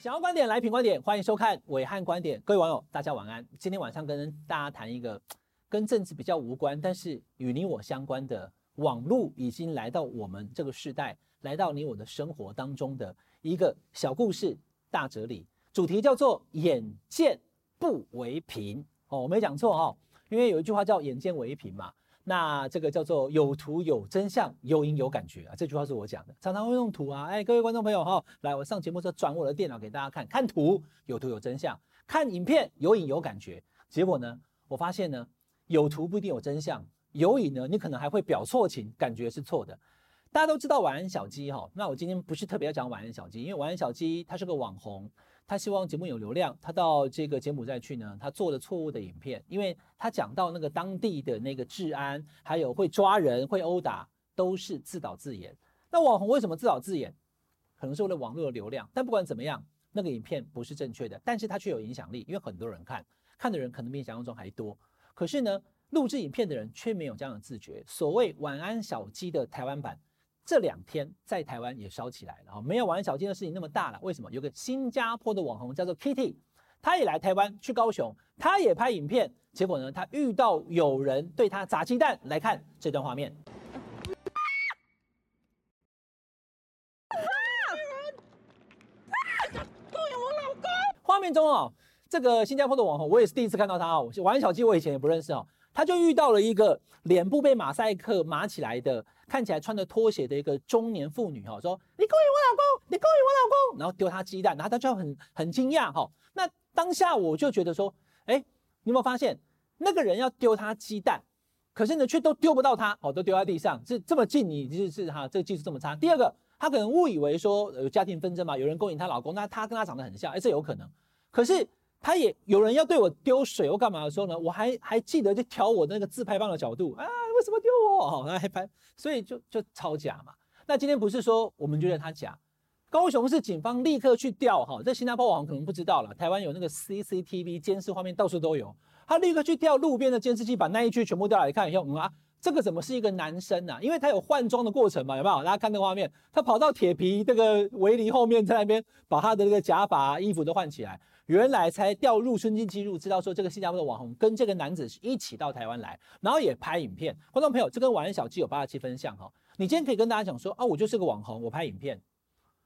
想要观点来品观点，欢迎收看暐瀚观点。各位网友，大家晚安。今天晚上跟大家谈一个 跟政治比较无关，但是与你我相关的网络已经来到我们这个时代，来到你我的生活当中的一个小故事、大哲理。主题叫做“眼见不为凭”哦，我没讲错哦，因为有一句话叫“眼见为凭”嘛。那这个叫做有图有真相，有影有感觉啊！这句话是我讲的，常常会用图啊。哎，各位观众朋友哈，来，我上节目时候转我的电脑给大家看，看图有图有真相，看影片有影有感觉。结果呢，我发现呢，有图不一定有真相，有影呢，你可能还会表错情，感觉是错的。大家都知道晚安小鸡哈，那我今天不是特别要讲晚安小鸡，因为晚安小鸡他是个网红。他希望节目有流量，他到这个柬埔寨去呢，他做了错误的影片，因为他讲到那个当地的那个治安，还有会抓人、会殴打，都是自导自演。那网红为什么自导自演？可能是为了网络的流量。但不管怎么样，那个影片不是正确的，但是它却有影响力，因为很多人看，看的人可能比你想象中还多。可是呢，录制影片的人却没有这样的自觉。所谓晚安小鸡的台湾版。这两天在台湾也烧起来了啊，没有晚安小鸡的事情那么大了。为什么？有个新加坡的网红叫做 Kitty，他也来台湾去高雄，他也拍影片，结果呢，他遇到有人对他砸鸡蛋。来看这段画面。画面中哦，这个新加坡的网红，我也是第一次看到他哦。晚安小鸡我以前也不认识哦。他就遇到了一个脸部被马赛克码起来的，看起来穿着拖鞋的一个中年妇女哈，说你勾引我老公，你勾引我老公，然后丢他鸡蛋，然后他就很很惊讶哈。那当下我就觉得说，哎，你有没有发现那个人要丢他鸡蛋，可是呢却都丢不到他，哦，都丢在地上，是这么近，你就是哈，这个技术这么差。第二个，他可能误以为说有家庭纷争嘛，有人勾引他老公，那他跟他长得很像，哎，这有可能，可是。他也有人要对我丢水或干嘛的时候呢，我还还记得就调我那个自拍棒的角度啊，为什么丢我？哦，然后还拍，所以就就超假嘛。那今天不是说我们觉得他假，高雄市警方立刻去调哈，这新加坡网可能不知道了，台湾有那个 CCTV 监视画面到处都有，他立刻去调路边的监视器，把那一区全部调来看以后，嗯啊。这个怎么是一个男生呢、因为他有换装的过程嘛，有没有？大家看那个画面，他跑到铁皮这个围篱后面，在那边把他的那个假发、衣服都换起来。原来才调入春金记录，知道说这个新加坡的网红跟这个男子是一起到台湾来，然后也拍影片。观众朋友，这跟晚安小鸡有八十七分像哈。你今天可以跟大家讲说啊，我就是个网红，我拍影片。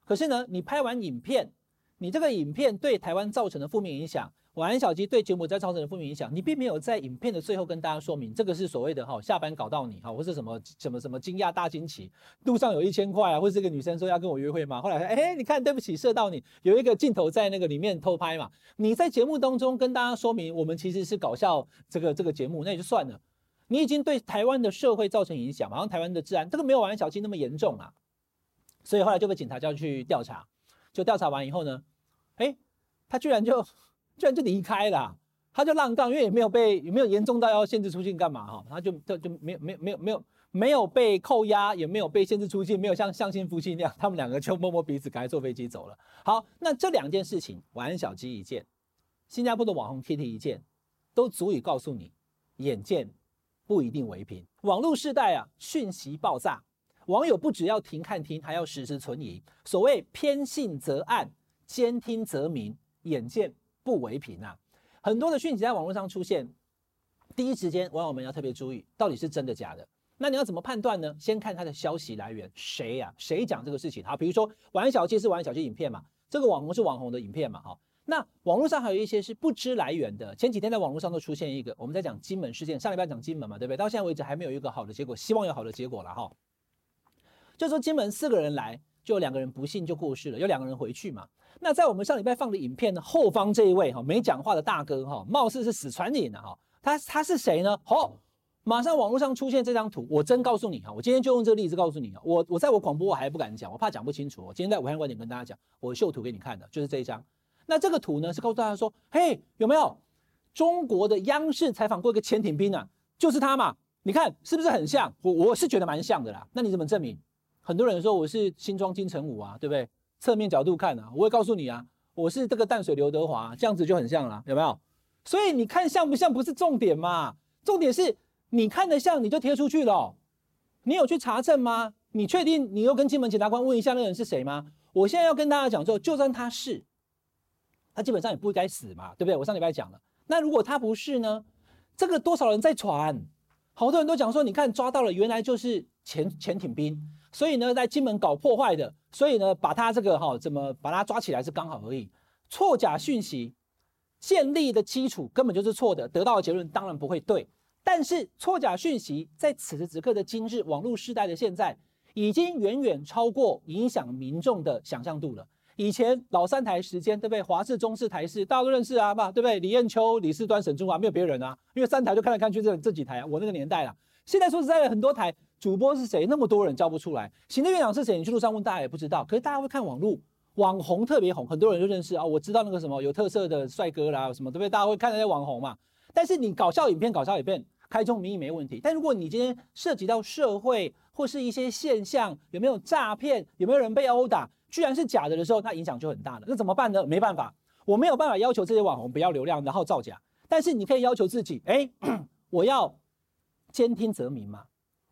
可是呢，你拍完影片，你这个影片对台湾造成的负面影响。晚安小鸡对柬埔寨造成的负面影响，你并没有在影片的最后跟大家说明，这个是所谓的哈下班搞到你哈，或是什么什么什么惊讶大惊奇，路上有一千块啊，或是这个女生说要跟我约会吗？后来说，哎，你看，对不起，射到你，有一个镜头在那个里面偷拍嘛。你在节目当中跟大家说明，我们其实是搞笑这个这个节目，那也就算了。你已经对台湾的社会造成影响，好像台湾的治安这个没有晚安小鸡那么严重啊。所以后来就被警察叫去调查，就调查完以后呢，哎，他居然就。居然就离开了，他就浪荡，因为也没有被也没有严重到要限制出境干嘛哈，他就就就没有没有没有没有没有被扣押，也没有被限制出境，没有像相亲夫妻那样，他们两个就摸摸鼻子，赶快坐飞机走了。好，那这两件事情，晚安小鸡一件，新加坡的网红 T T 一件，都足以告诉你，眼见不一定为凭。网络时代啊，讯息爆炸，网友不只要停看听，还要实时存疑。所谓偏信则暗，兼听则明，眼见。不为凭啊！很多的讯息在网络上出现，第一时间网友们要特别注意，到底是真的假的？那你要怎么判断呢？先看他的消息来源，谁呀、谁讲这个事情？好，比如说玩小鸡是玩小鸡影片嘛，这个网红是网红的影片嘛，哈。那网络上还有一些是不知来源的。前几天在网络上都出现一个，我们在讲金门事件，上礼拜讲金门嘛，对不对？到现在为止还没有一个好的结果，希望有好的结果了哈。就说金门四个人来。就有两个人不幸就过世了，有两个人回去嘛。那在我们上礼拜放的影片呢后方这一位哈，没讲话的大哥哈，貌似是死船瘾的哈。他他是谁呢？好、哦，马上网络上出现这张图，我真告诉你哈，我今天就用这个例子告诉你啊。我我在我广播我还不敢讲，我怕讲不清楚。我今天在武汉观点跟大家讲，我秀图给你看的，就是这一张。那这个图呢是告诉大家说，嘿，有没有中国的央视采访过一个潜艇兵啊？就是他嘛。你看是不是很像？我我是觉得蛮像的啦。那你怎么证明？很多人说我是新装金城武啊，对不对？侧面角度看啊，我会告诉你啊，我是这个淡水刘德华，这样子就很像了，有没有？所以你看像不像不是重点嘛，重点是你看得像你就贴出去了，你有去查证吗？你确定你又跟金门检察官问一下那个人是谁吗？我现在要跟大家讲说，就算他是，他基本上也不该死嘛，对不对？我上礼拜讲了。那如果他不是呢？这个多少人在传？好多人都讲说，你看抓到了，原来就是潜潜艇兵，所以呢，在金门搞破坏的，所以呢，把他这个哈怎么把他抓起来是刚好而已。错假讯息建立的基础根本就是错的，得到的结论当然不会对。但是错假讯息在此时此刻的今日网络时代的现在，已经远远超过影响民众的想象度了。以前老三台时间，对不对？华视、中视、台视，大家都认识啊，吧，对不对？李艳秋、李四端、沈春华，没有别人啊，因为三台就看来看去这这几台啊。我那个年代啊，现在说实在的，很多台主播是谁？那么多人叫不出来。行政院长是谁？你去路上问大家也不知道。可是大家会看网络，网红特别红，很多人就认识啊。我知道那个什么有特色的帅哥啦，什么对不对？大家会看那些网红嘛。但是你搞笑影片，搞笑影片开宗明义没问题。但如果你今天涉及到社会或是一些现象，有没有诈骗？有没有人被殴打？居然是假的的时候，那影响就很大了。那怎么办呢？没办法，我没有办法要求这些网红不要流量，然后造假。但是你可以要求自己，哎，我要兼听则明嘛，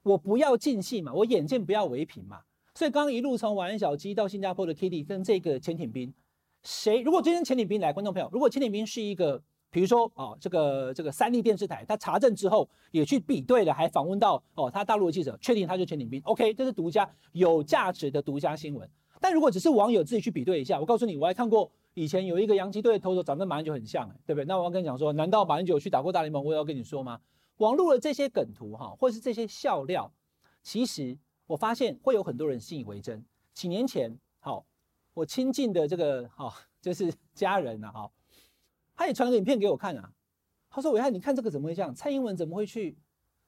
我不要尽信嘛，我眼见不要为凭嘛。所以刚刚一路从晚安小鸡到新加坡的 Kitty 跟这个潜艇兵，谁？如果今天潜艇兵来，观众朋友，如果潜艇兵是一个，比如说哦，这个这个三立电视台，他查证之后也去比对了，还访问到哦，他大陆的记者，确定他就是潜艇兵，OK，这是独家有价值的独家新闻。但如果只是网友自己去比对一下，我告诉你，我还看过以前有一个洋基队的投手长得马英九很像，对不对？那我要跟你讲说，难道马英九去打过大联盟？我也要跟你说吗？网络的这些梗图哈，或是这些笑料，其实我发现会有很多人信以为真。几年前，好，我亲近的这个哈，就是家人呐，哈，他也传了个影片给我看啊。他说：“暐瀚，你看这个怎么会这样？蔡英文怎么会去？”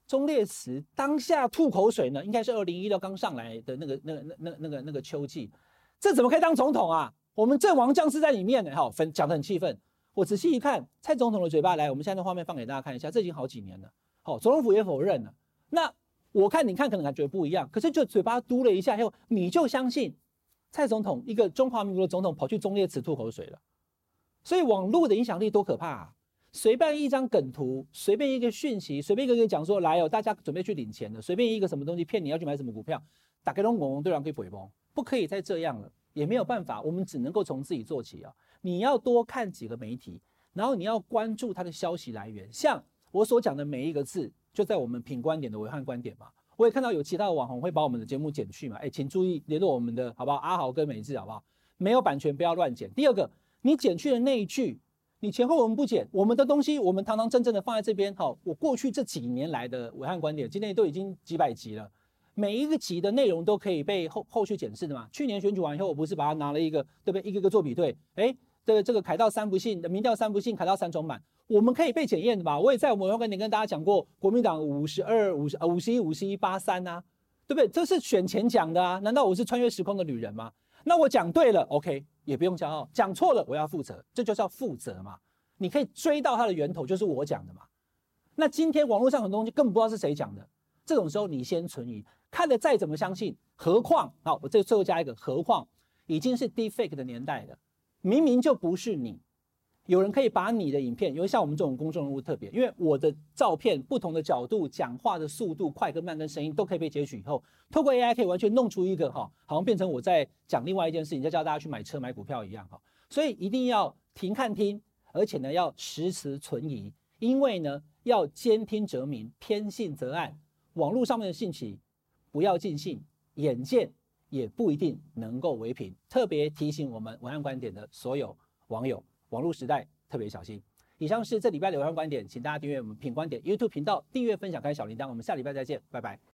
忠烈祠当下吐口水呢？应该是二零一六刚上来的那个、那个、那、那、那个、那个秋季，这怎么可以当总统啊？我们阵亡将士在里面呢，哈分讲得很气愤。我仔细一看，蔡总统的嘴巴来，我们现在的画面放给大家看一下，这已经好几年了。好，总统府也否认了。那我看你看可能感觉不一样，可是就嘴巴嘟了一下以后，你就相信蔡总统一个中华民国的总统跑去忠烈祠吐口水了。所以网络的影响力多可怕啊！随便一张梗图，随便一个讯息，随便一个人讲说来哦，大家准备去领钱了，随便一个什么东西骗你要去买什么股票，打开龙拱，对方可以毁崩，不可以再这样了，也没有办法，我们只能够从自己做起啊。你要多看几个媒体，然后你要关注它的消息来源，像我所讲的每一个字，就在我们品观点的维汉观点嘛。我也看到有其他的网红会把我们的节目剪去嘛，哎，请注意联络我们的好不好？阿豪跟美智好不好？没有版权，不要乱剪。第二个，你剪去的那一句。你前后文不剪，我们的东西我们堂堂正正的放在这边。好，我过去这几年来的暐瀚观点，今天都已经几百集了，每一个集的内容都可以被后后续检视的嘛。去年选举完以后，我不是把它拿了一个，对不对？一个个做比对，哎，对这个凯道三不信，民调三不信，凯道三重满，我们可以被检验的吧？我也在我们暐瀚观点跟大家讲过，国民党五十二、五十呃五十一、五十一八三呐，对不对？这是选前讲的啊，难道我是穿越时空的旅人吗？那我讲对了，OK，也不用骄傲；讲错了，我要负责，这就叫负责嘛。你可以追到它的源头，就是我讲的嘛。那今天网络上很多东西根本不知道是谁讲的，这种时候你先存疑，看了再怎么相信。何况，好，我这最后加一个，何况已经是 deepfake 的年代了，明明就不是你，有人可以把你的影片，因为像我们这种公众人物特别，因为我的照片不同的角度、讲话的速度快跟慢跟声音都可以被截取以后，透过 AI 可以完全弄出一个哈，好像变成我在讲另外一件事情，在教大家去买车买股票一样哈。所以一定要停看听。而且呢，要实时存疑，因为呢，要兼听则明，偏信则暗。网络上面的信息不要尽信，眼见也不一定能够为凭。特别提醒我们文案观点的所有网友，网络时代特别小心。以上是这礼拜的文案观点，请大家订阅我们品观点 YouTube 频道，订阅、分享、开小铃铛。我们下礼拜再见，拜拜。